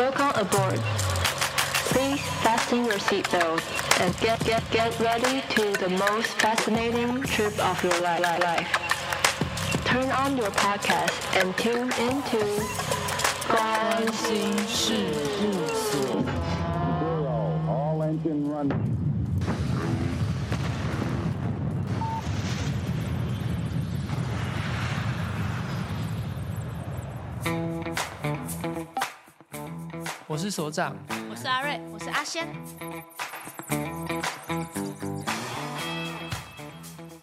Welcome aboard. Please fasten your seatbelt and get get get ready to the most fascinating trip of your li- li- life. Turn on your podcast and tune into 关心事务所。 Zero, all engine running. 是所长，我是阿瑞，我是阿仙。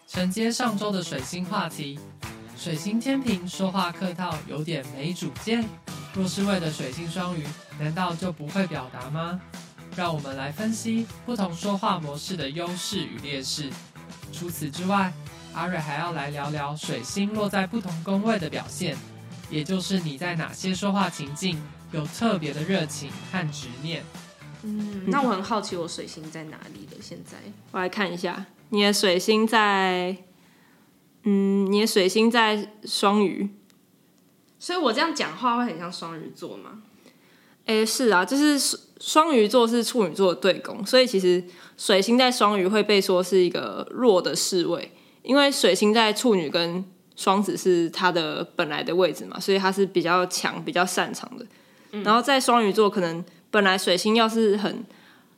承接上周的水星话题，水星天平说话客套，有点没主见。若是为了水星双鱼，难道就不会表达吗？让我们来分析不同说话模式的优势与劣势。除此之外，阿瑞还要来聊聊水星落在不同宫位的表现，也就是你在哪些说话情境有特别的热情和执念。嗯，那我很好奇，我水星在哪里了？现在我来看一下，你的水星在，嗯，你的水星在双鱼。所以我这样讲话会很像双鱼座吗？诶，是啊，就是双鱼座是处女座的对宫，所以其实水星在双鱼会被说是一个弱的侍卫，因为水星在处女跟双子是它的本来的位置嘛，所以它是比较强、比较擅长的。嗯、然后在双鱼座，可能本来水星要是很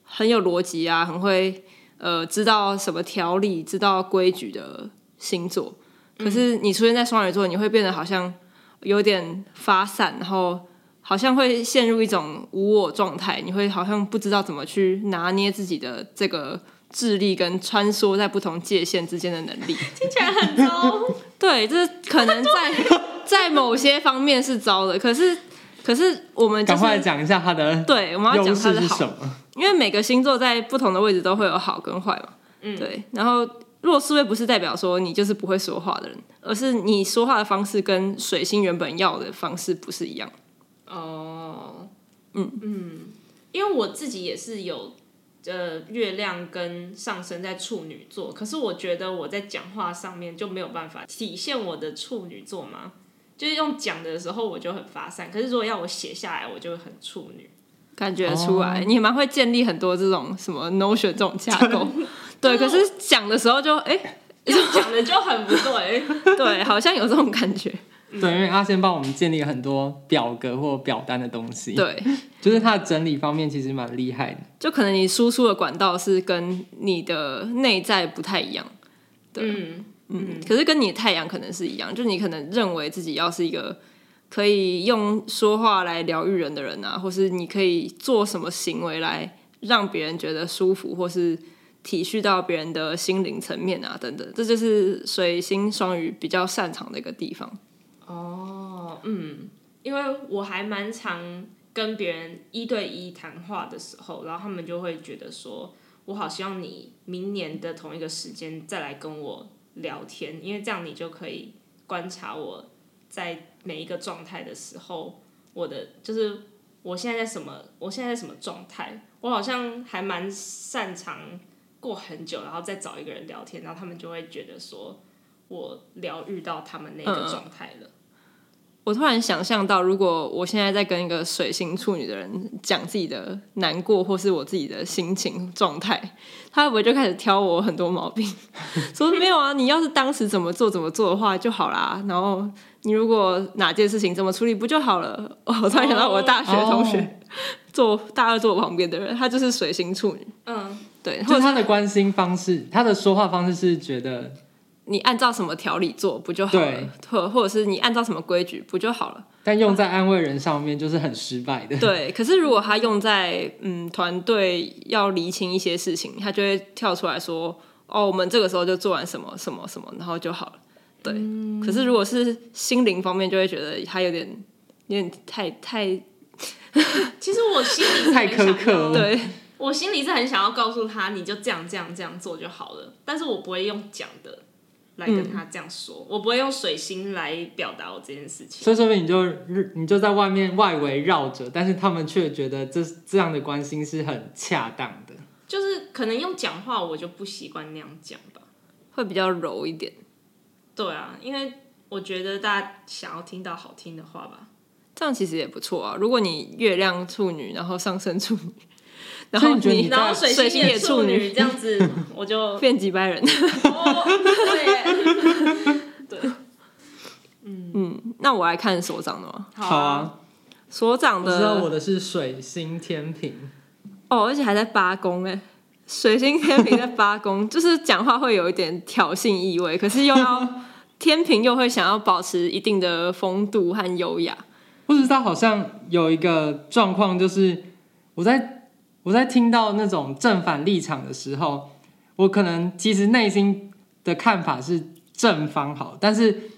很有逻辑啊，很会呃知道什么条理、知道规矩的星座，可是你出现在双鱼座，你会变得好像有点发散，然后好像会陷入一种无我状态，你会好像不知道怎么去拿捏自己的这个智力跟穿梭在不同界限之间的能力，听起来很糟。对，这可能在 在某些方面是糟的，可是。可是我们赶、就是、快讲一下他的对，我们要讲他的好？因为每个星座在不同的位置都会有好跟坏嘛。嗯，对。然后弱势位不是代表说你就是不会说话的人，而是你说话的方式跟水星原本要的方式不是一样。哦，嗯嗯，因为我自己也是有呃月亮跟上升在处女座，可是我觉得我在讲话上面就没有办法体现我的处女座嘛。就是用讲的时候我就很发散，可是如果要我写下来，我就很处女，感觉出来。Oh. 你蛮会建立很多这种什么 Notion 这种架构，对。可是讲的时候就哎，讲、欸、的就很不对，对，好像有这种感觉。对，因为阿仙帮我们建立了很多表格或表单的东西，对，就是它的整理方面其实蛮厉害的。就可能你输出的管道是跟你的内在不太一样，对。嗯嗯，可是跟你的太阳可能是一样，就你可能认为自己要是一个可以用说话来疗愈人的人啊，或是你可以做什么行为来让别人觉得舒服，或是体恤到别人的心灵层面啊，等等，这就是水星双鱼比较擅长的一个地方。哦，嗯，因为我还蛮常跟别人一对一谈话的时候，然后他们就会觉得说，我好希望你明年的同一个时间再来跟我聊天，因为这样你就可以观察我在每一个状态的时候，我的就是我现在在什么，我现在在什么状态，我好像还蛮擅长过很久，然后再找一个人聊天，然后他们就会觉得说我疗愈到他们那个状态了。嗯我突然想象到，如果我现在在跟一个水星处女的人讲自己的难过，或是我自己的心情状态，他会不会就开始挑我很多毛病？说没有啊，你要是当时怎么做怎么做的话就好啦。然后你如果哪件事情怎么处理不就好了？哦，我突然想到我的大学同学，oh. 坐大二坐我旁边的人，他就是水星处女。嗯，对，或者他的关心方式，他的说话方式是觉得。你按照什么条理做不就好了？或或者是你按照什么规矩不就好了？但用在安慰人上面就是很失败的。对，可是如果他用在嗯团队要厘清一些事情，他就会跳出来说：“哦，我们这个时候就做完什么什么什么，然后就好了。”对。嗯、可是如果是心灵方面，就会觉得他有点有点太太。其实我心里太苛刻了。对，我心里是很想要告诉他，你就这样这样这样做就好了。但是我不会用讲的。来跟他这样说，嗯，我不会用水星来表达我这件事情。所以说明你就你就在外面外围绕着，但是他们却觉得这这样的关心是很恰当的。就是可能用讲话，我就不习惯那样讲吧，会比较柔一点。对啊，因为我觉得大家想要听到好听的话吧。这样其实也不错啊。如果你月亮处女，然后上升处女，然后你然后水星也处处女，这样子 我就 变几百人。哦，对，对，嗯，那我来看所长的吗？好啊，所长我知道我的的是水星天平，哦，而且还在八宫哎，水星天平在八宫，就是讲话会有一点挑衅意味，可是又要天平又会想要保持一定的风度和优雅。不知道好像有一个状况，就是我在我在听到那种正反立场的时候，我可能其实内心的看法是正方好，但是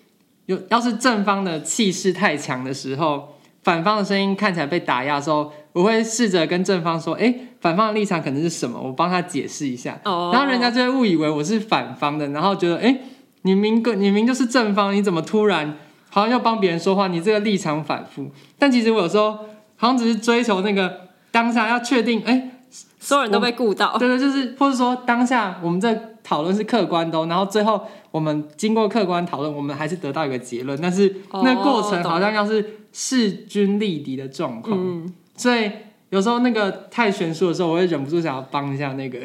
有要是正方的气势太强的时候，反方的声音看起来被打压的时候，我会试着跟正方说：“哎，反方的立场可能是什么？我帮他解释一下。”哦，然后人家就会误以为我是反方的，然后觉得：“哎，你明个你明就是正方，你怎么突然？”好像要帮别人说话，你这个立场反复。但其实我有时候好像只是追求那个当下要确定，哎、欸，所有人都被顾到。对对，就是或者说当下我们这讨论是客观的，然后最后我们经过客观讨论，我们还是得到一个结论。但是那个过程好像要是势均力敌的状况，嗯，所以有时候那个太悬殊的时候，我会忍不住想要帮一下那个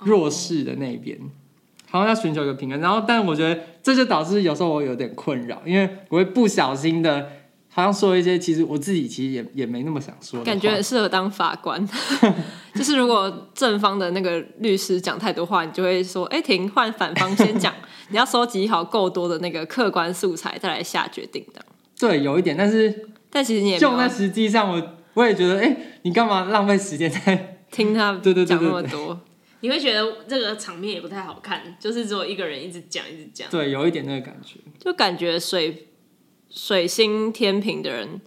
弱势的那边。好像要寻求一个平衡，然后，但我觉得这就导致有时候我有点困扰，因为我会不小心的，好像说一些其实我自己其实也也没那么想说，感觉很适合当法官。就是如果正方的那个律师讲太多话，你就会说：“哎、欸，停，换反方先讲。”你要收集好够多的那个客观素材，再来下决定的。对，有一点，但是但其实你也就在实际上我，我我也觉得，哎、欸，你干嘛浪费时间在 听他对对讲那么多？你会觉得这个场面也不太好看，就是只有一个人一直讲一直讲。对，有一点那个感觉，就感觉水水星天平的人，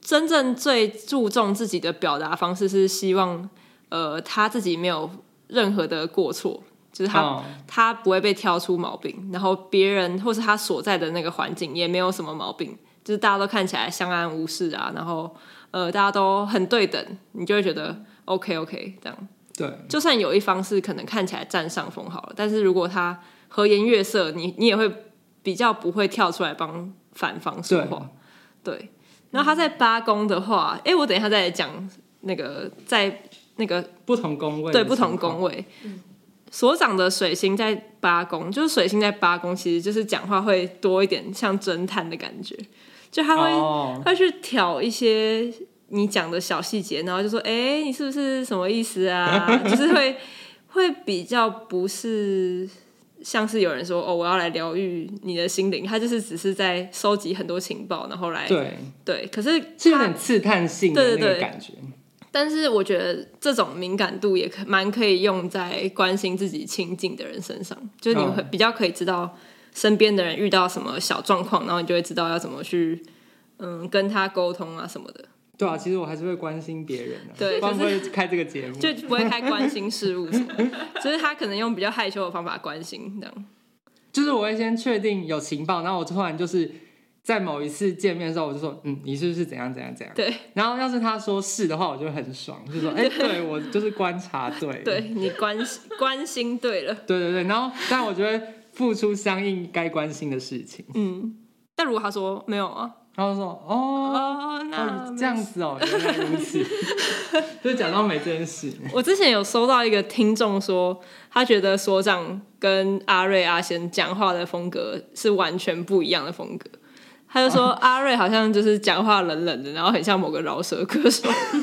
真正最注重自己的表达方式是希望，呃，他自己没有任何的过错，就是他、哦、他不会被挑出毛病，然后别人或是他所在的那个环境也没有什么毛病，就是大家都看起来相安无事啊，然后呃，大家都很对等，你就会觉得 OK OK 这样。对，就算有一方是可能看起来占上风好了，但是如果他和颜悦色，你你也会比较不会跳出来帮反方说话。对，对，然后他在八宫的话，哎、嗯，我等一下再来讲那个在那个不同宫位，对不同宫位，嗯、所长的水星在八宫，就是水星在八宫，其实就是讲话会多一点像侦探的感觉，就他会、哦、他去挑一些。你讲的小细节，然后就说：“哎、欸，你是不是什么意思啊？” 就是会会比较不是像是有人说：“哦，我要来疗愈你的心灵。”他就是只是在收集很多情报，然后来对对。可是是有点刺探性的那个感觉。对对对，但是我觉得这种敏感度也可蛮可以用在关心自己亲近的人身上，就是你会比较可以知道身边的人遇到什么小状况，然后你就会知道要怎么去嗯跟他沟通啊什么的。对啊，其实我还是会关心别人的，对，不会开这个节目，就不会开关心事务什么，就是他可能用比较害羞的方法关心这样。就是我会先确定有情报，然后我突然就是在某一次见面的时候，我就说，嗯，你是不是怎样怎样怎样？对。然后要是他说是的话，我就会很爽，就说，哎，对我就是观察对，对你关关心对了，对对对。然后，但我觉得付出相应该关心的事情。嗯。但如果他说没有啊？然后说哦，哦，那这样子哦，原来如此，就假装没这件事。我之前有收到一个听众说，他觉得所长跟阿瑞、阿贤讲话的风格是完全不一样的风格。他就说阿瑞好像就是讲话冷冷的，然后很像某个饶舌歌手。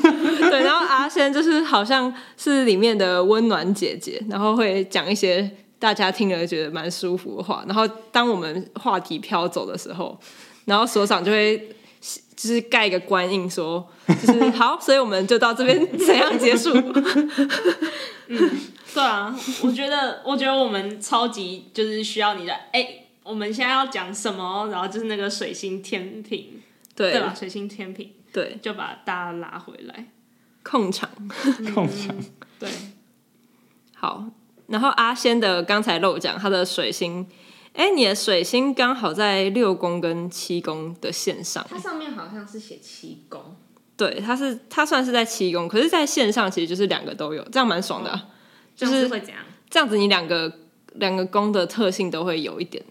对，然后阿仙就是好像是里面的温暖姐姐，然后会讲一些大家听了觉得蛮舒服的话。然后当我们话题飘走的时候。然后所长就会就是盖一个官印说，就是好，所以我们就到这边怎样结束？嗯，对啊，我觉得我觉得我们超级就是需要你的，哎，我们现在要讲什么？然后就是那个水星天平，对对吧？水星天平，对，就把大家拉回来控场，控场，对，好。然后阿仙的刚才漏讲他的水星。哎，你的水星刚好在六宫跟七宫的线上。它上面好像是写七宫。对，它是它算是在七宫，可是在线上其实就是两个都有，这样蛮爽的、啊。就是会怎样？这样子你两个两个宫的特性都会有一点，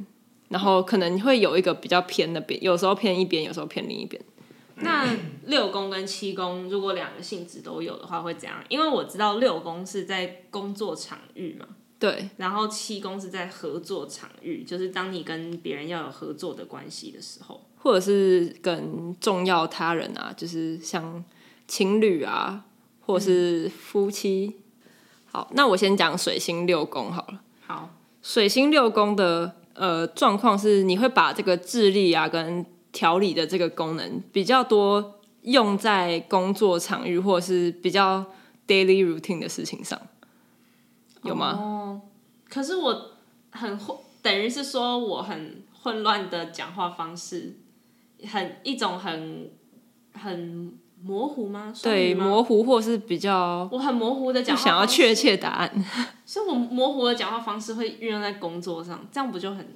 然后可能会有一个比较偏的边，有时候偏一边，有时候偏另一边。那六宫跟七宫如果两个性质都有的话，会怎样？因为我知道六宫是在工作场域嘛，对，然后七宫是在合作场域，就是当你跟别人要有合作的关系的时候，或者是跟重要他人啊，就是像情侣啊，或者是夫妻。嗯、好，那我先讲水星六宫好了。好，水星六宫的呃状况是，你会把这个智力啊跟调理的这个功能比较多用在工作场域或者是比较 daily routine 的事情上，有吗？哦，可是我很混，等于是说我很混乱的讲话方式，很一种很很模糊吗？对，模糊或是比较，我很模糊的讲话，想要确切答案，所以我模糊的讲话方式会运用在工作上，这样不就很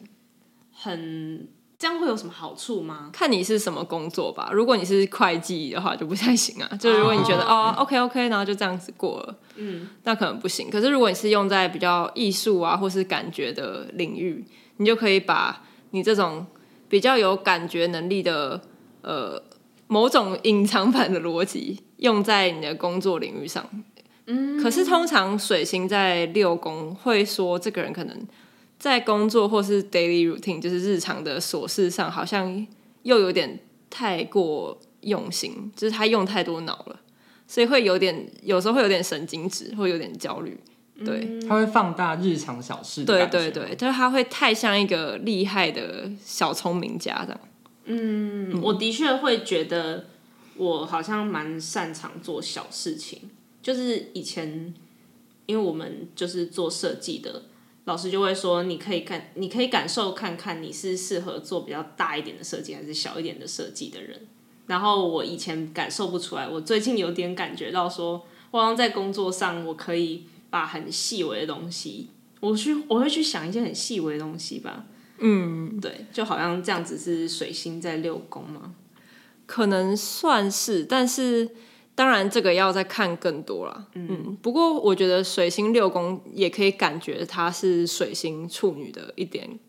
很。这样会有什么好处吗？看你是什么工作吧。如果你是会计的话，就不太行啊。就如果你觉得哦，哦，OK OK，然后就这样子过了，嗯，那可能不行。可是如果你是用在比较艺术啊，或是感觉的领域，你就可以把你这种比较有感觉能力的呃某种隐藏版的逻辑用在你的工作领域上。嗯，可是通常水星在六宫会说，这个人可能。在工作或是 daily routine，就是日常的琐事上，好像又有点太过用心，就是他用太多脑了，所以会有点，有时候会有点神经质，会有点焦虑。对，他会放大日常小事。对对对，就是他会太像一个厉害的小聪明家这样。嗯，我的确会觉得我好像蛮擅长做小事情，就是以前因为我们就是做设计的。老师就会说：“你可以看，你可以感受看看，你是适合做比较大一点的设计，还是小一点的设计的人。”然后我以前感受不出来，我最近有点感觉到说，说我好像在工作上，我可以把很细微的东西，我去，我会去想一些很细微的东西吧。嗯，对，就好像这样子是水星在六宫吗？可能算是，但是。当然，这个要再看更多了。嗯，不过我觉得水星六宫也可以感觉它是水星处女的一点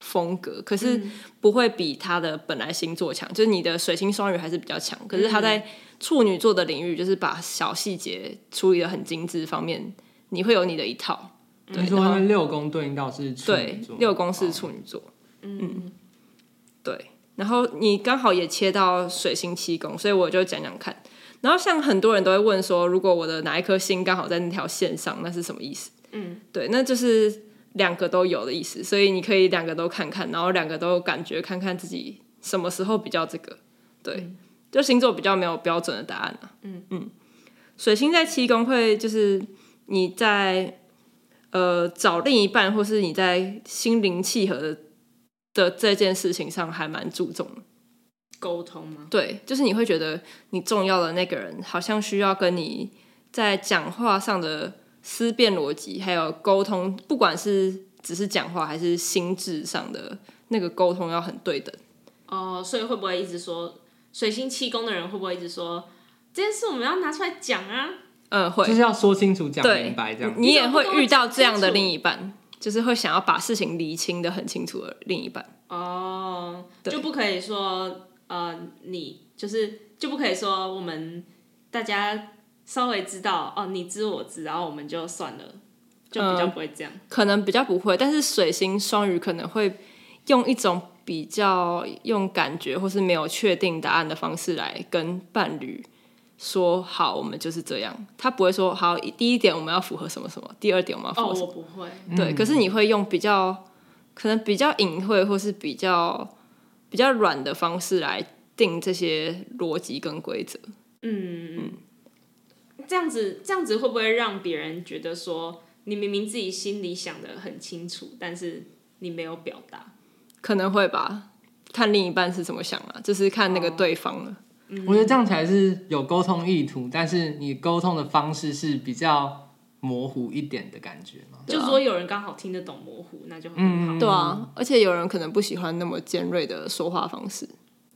风格，可是不会比它的本来星座强。就是你的水星双鱼还是比较强，可是它在处女座的领域，就是把小细节处理的很精致方面，你会有你的一套。对，说因为六宫对应到是处女座，对，六宫是处女座。嗯，对。然后你刚好也切到水星七宫，所以我就讲讲看。然后像很多人都会问说，如果我的哪一颗星刚好在那条线上，那是什么意思？嗯，对，那就是两个都有的意思。所以你可以两个都看看，然后两个都有感觉，看看自己什么时候比较这个。对，嗯、就星座比较没有标准的答案啊。嗯嗯，水星在七宫会就是你在呃找另一半，或是你在心灵契合的的这件事情上还蛮注重的。沟通吗？对，就是你会觉得你重要的那个人，好像需要跟你在讲话上的思辨逻辑，还有沟通，不管是只是讲话，还是心智上的那个沟通，要很对等。哦，所以会不会一直说水星七宫的人会不会一直说这件事我们要拿出来讲啊？嗯，会，就是要说清楚、讲明白这样。你也会遇到这样的另一半，就是会想要把事情理清的很清楚的另一半。哦，就不可以说。呃，你就是就不可以说我们大家稍微知道哦，你知我知，然后我们就算了，就比较不会这样。呃，可能比较不会，但是水星双鱼可能会用一种比较用感觉或是没有确定答案的方式来跟伴侣说好，我们就是这样。他不会说好，第一点我们要符合什么什么，第二点我们要符合什么。哦，我不会。对，可是你会用比较可能比较隐晦或是比较。比较软的方式来定这些逻辑跟规则。嗯嗯，这样子这样子会不会让别人觉得说，你明明自己心里想的很清楚，但是你没有表达？可能会吧，看另一半是怎么想啊，就是看那个对方了。我觉得这样才是有沟通意图，但是你沟通的方式是比较。模糊一点的感觉嘛，就说有人刚好听得懂模糊，那就很好。嗯，对啊，而且有人可能不喜欢那么尖锐的说话方式。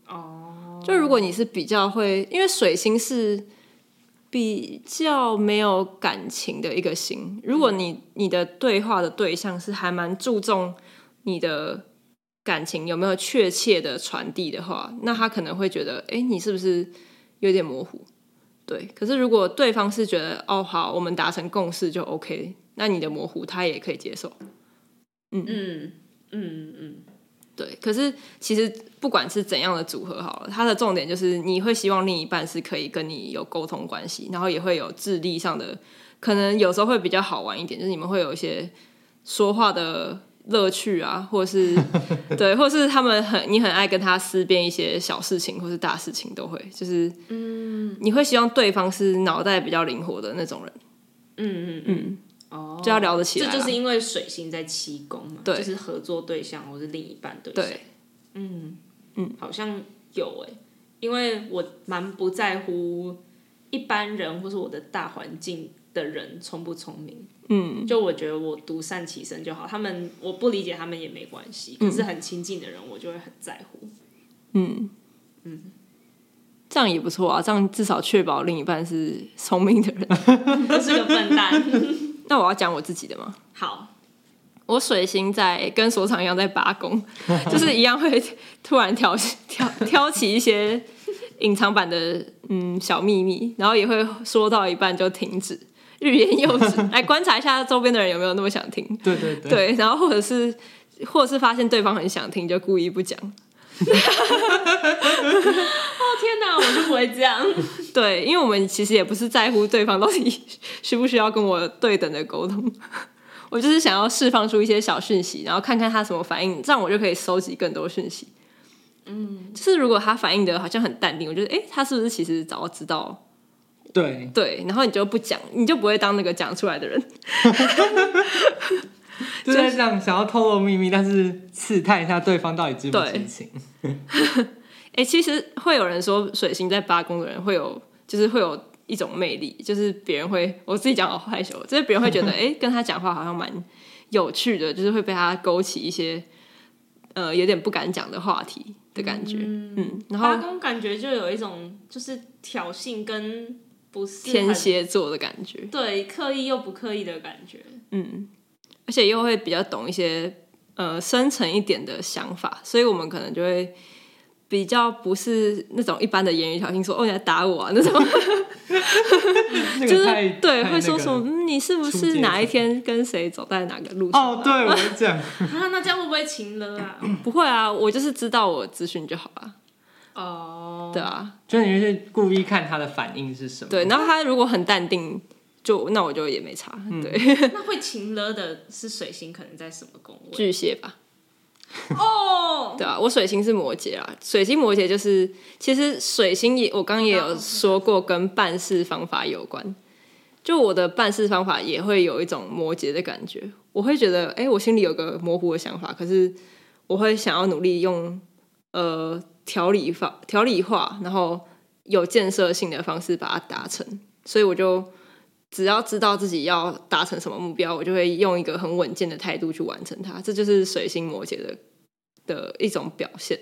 哦，就如果你是比较会，因为水星是比较没有感情的一个星，如果你你的对话的对象是还蛮注重你的感情有没有确切的传递的话，那他可能会觉得，哎，你是不是有点模糊？对。可是如果对方是觉得，哦，好，我们达成共识就 OK，那你的模糊他也可以接受。嗯嗯嗯嗯，对。可是其实不管是怎样的组合好了，它的重点就是你会希望另一半是可以跟你有沟通关系，然后也会有智力上的，可能有时候会比较好玩一点，就是你们会有一些说话的乐趣啊，或是对，或是他们很你很爱跟他思辨一些小事情或是大事情都会，就是嗯，你会希望对方是脑袋比较灵活的那种人，嗯嗯嗯。哦，就要聊得起来。这就是因为水星在七宫嘛，对，就是合作对象或是另一半对象。对，嗯嗯，好像有哎，因为我蛮不在乎一般人或是我的大环境的人聪不聪明。嗯，就我觉得我独善其身就好，他们我不理解他们也没关系，可是很亲近的人我就会很在乎。嗯嗯，这样也不错啊，这样至少确保另一半是聪明的人，不是个笨蛋。那我要讲我自己的吗？好，我水星在跟所长一样在八宫，就是一样会突然挑挑挑起一些隐藏版的嗯小秘密，然后也会说到一半就停止，欲言又止，来 观察一下周边的人有没有那么想听。对对对，对，然后或者是或者是发现对方很想听，就故意不讲。哦天哪，我就不会这样。对，因为我们其实也不是在乎对方到底需不需要跟我对等的沟通，我就是想要释放出一些小讯息，然后看看他什么反应，这样我就可以收集更多讯息。嗯，就是如果他反应的好像很淡定，我觉得哎，他是不是其实早知道？对对，然后你就不讲，你就不会当那个讲出来的人。就在想想要透露秘密，但是试探一下对方到底知不知情。哎、欸，其实会有人说水星在八宫的人会有，就是会有一种魅力，就是别人会，我自己讲好害羞，就是别人会觉得，哎、欸，跟他讲话好像蛮有趣的，就是会被他勾起一些，呃，有点不敢讲的话题的感觉。嗯，嗯，然后八宫感觉就有一种就是挑衅跟不是天蝎座的感觉，对，刻意又不刻意的感觉。嗯。而且又会比较懂一些呃深层一点的想法，所以我们可能就会比较不是那种一般的言语挑衅，说哦你来打我啊那种，就是对会说什么嗯你是不是哪一天跟谁走在哪个路上？哦，对，我是这样 啊，那这样会不会情勒啊？不会啊，我就是知道我资讯就好了。哦，对啊，就你是故意看他的反应是什么？对，然后他如果很淡定。就那我就也没差，对。嗯、那会情勒的是水星，可能在什么宫位？巨蟹吧。哦，oh! 对啊，我水星是摩羯啊。水星摩羯就是，其实水星也，我刚刚也有说过，跟办事方法有关。就我的办事方法也会有一种摩羯的感觉，我会觉得，哎、欸，我心里有个模糊的想法，可是我会想要努力用呃条理法条理化，然后有建设性的方式把它达成，所以我就。只要知道自己要达成什么目标，我就会用一个很稳健的态度去完成它。这就是水星摩羯的的一种表现。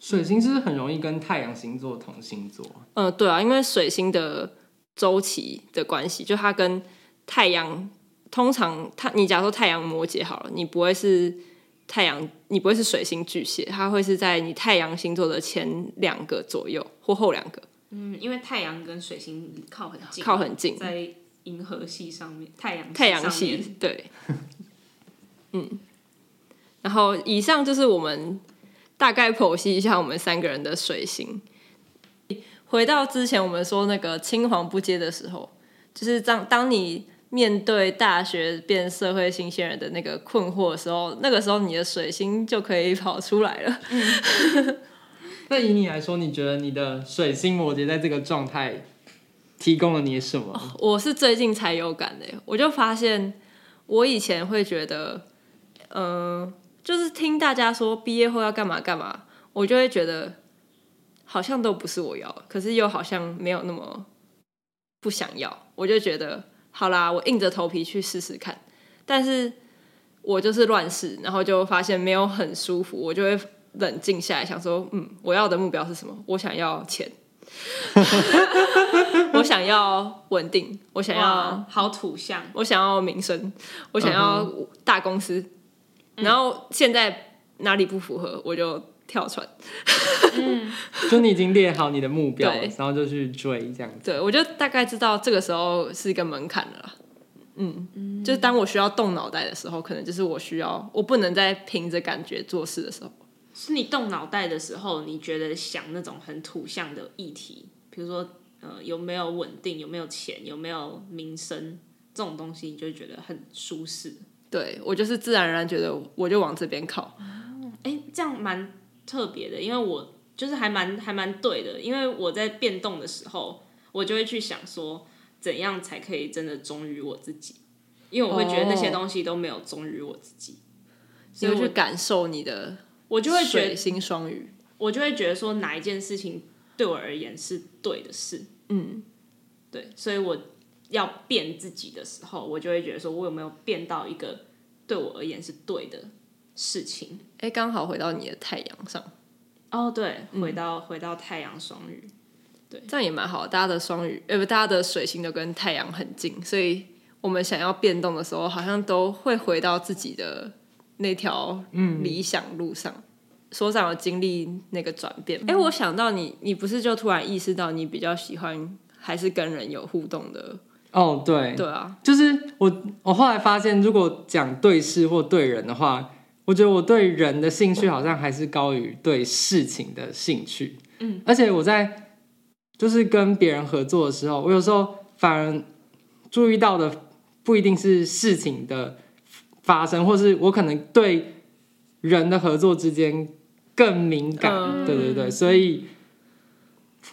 水星是不是很容易跟太阳星座同星座？嗯，对啊，因为水星的周期的关系，就它跟太阳通常，它你假如说太阳摩羯好了，你不会是太阳，你不会是水星巨蟹，它会是在你太阳星座的前两个左右或后两个。嗯，因为太阳跟水星靠很近，靠很近，在。银河系上面，太阳太阳系对，嗯，然后以上就是我们大概剖析一下我们三个人的水星。回到之前我们说那个青黄不接的时候，就是当当你面对大学变社会新鲜人的那个困惑的时候，那个时候你的水星就可以跑出来了。嗯、那以你来说，你觉得你的水星摩羯在这个状态？提供了你什么？哦，我是最近才有感的，我就发现，我以前会觉得，嗯、呃，就是听大家说毕业后要干嘛干嘛，我就会觉得好像都不是我要，可是又好像没有那么不想要，我就觉得好啦，我硬着头皮去试试看，但是我就是乱试，然后就发现没有很舒服，我就会冷静下来，想说，嗯，我要的目标是什么？我想要钱。我想要稳定，我想要好土象，我想要名声，我想要大公司。嗯、然后现在哪里不符合，我就跳船。嗯 就你已经列好你的目标了，然后就去追这样子。对，我就大概知道这个时候是一个门槛了啦。嗯，就是当我需要动脑袋的时候，可能就是我需要，我不能再凭着感觉做事的时候。是你动脑袋的时候，你觉得想那种很土象的议题，比如说呃有没有稳定，有没有钱，有没有名声这种东西，你就会觉得很舒适。对，我就是自然而然觉得我就往这边靠。哎、欸，这样蛮特别的，因为我就是还蛮还蛮对的，因为我在变动的时候，我就会去想说，怎样才可以真的忠于我自己，因为我会觉得那些东西都没有忠于我自己，所以我去感受你的，我就会觉得我就会觉得说哪一件事情对我而言是对的事，嗯，对，所以我要变自己的时候，我就会觉得说我有没有变到一个对我而言是对的事情。哎，刚好回到你的太阳上。哦，对，回到、嗯、回到太阳双鱼，对，这样也蛮好。大家的双鱼，呃，不，大家的水星都跟太阳很近，所以我们想要变动的时候，好像都会回到自己的那条理想路上。所长有经历那个转变。哎、嗯，我想到你，你不是就突然意识到你比较喜欢还是跟人有互动的？哦，对，对啊，就是我，我后来发现，如果讲对事或对人的话。我觉得我对人的兴趣好像还是高于对事情的兴趣，嗯，而且我在就是跟别人合作的时候，我有时候反而注意到的不一定是事情的发生，或是我可能对人的合作之间更敏感，嗯，对对对，所以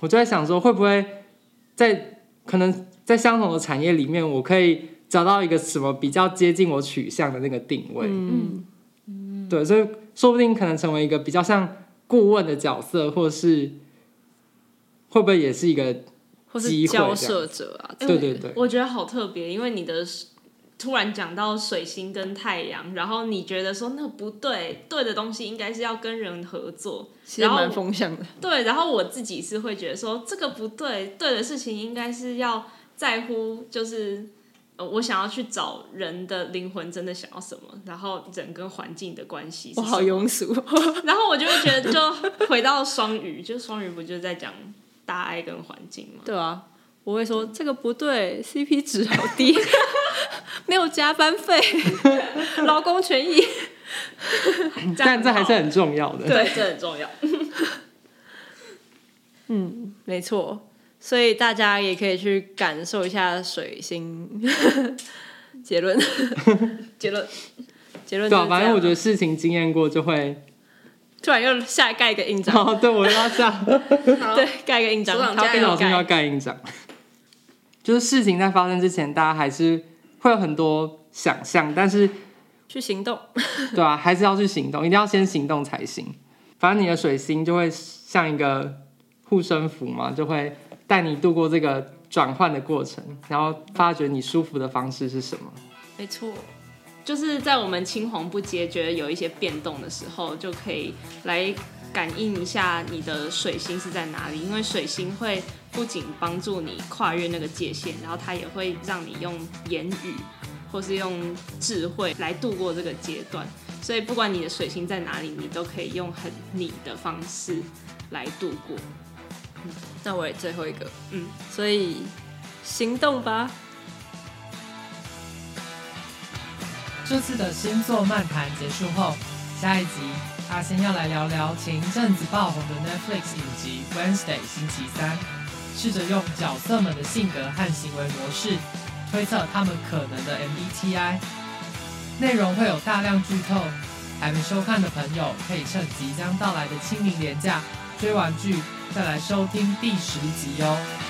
我就在想说，会不会在可能在相同的产业里面，我可以找到一个什么比较接近我取向的那个定位，嗯。对，所以说不定可能成为一个比较像顾问的角色，或是会不会也是一个或是交涉者啊？对对对，我觉得好特别，因为你的突然讲到水星跟太阳，然后你觉得说那不对，对的东西应该是要跟人合作，其实蛮风向的。对，然后我自己是会觉得说这个不对，对的事情应该是要在乎，就是。我想要去找人的灵魂真的想要什么，然后人跟环境的关系。我好庸俗，然后我就会觉得，就回到双鱼，就双鱼不就是在讲大爱跟环境吗？对啊，我会说这个不对，CP 值好低，没有加班费，劳工权益，但这还是很重要的，对，这很重要。嗯，没错。所以大家也可以去感受一下水星。结论，结论，结论。对啊，反正我觉得事情经验过就会，突然又下盖一个印章。哦，对，我要这样。对，盖一个印章。他跟老师要盖印章。就是事情在发生之前，大家还是会有很多想象，但是去行动。对啊，还是要去行动，一定要先行动才行。反正你的水星就会像一个护身符嘛，就会。带你度过这个转换的过程，然后发觉你舒服的方式是什么？没错，就是在我们青黄不接，觉得有一些变动的时候，就可以来感应一下你的水星是在哪里。因为水星会不仅帮助你跨越那个界限，然后它也会让你用言语或是用智慧来度过这个阶段。所以不管你的水星在哪里，你都可以用很你的方式来度过。嗯，那我也最后一个，嗯，所以行动吧。这次的星座漫谈结束后，下一集阿仙要来聊聊前一阵子爆红的 Netflix 影集《Wednesday》星期三，试着用角色们的性格和行为模式推测他们可能的 MBTI。内容会有大量剧透，还没收看的朋友可以趁即将到来的清明连假追完剧。再来收听第十集哦。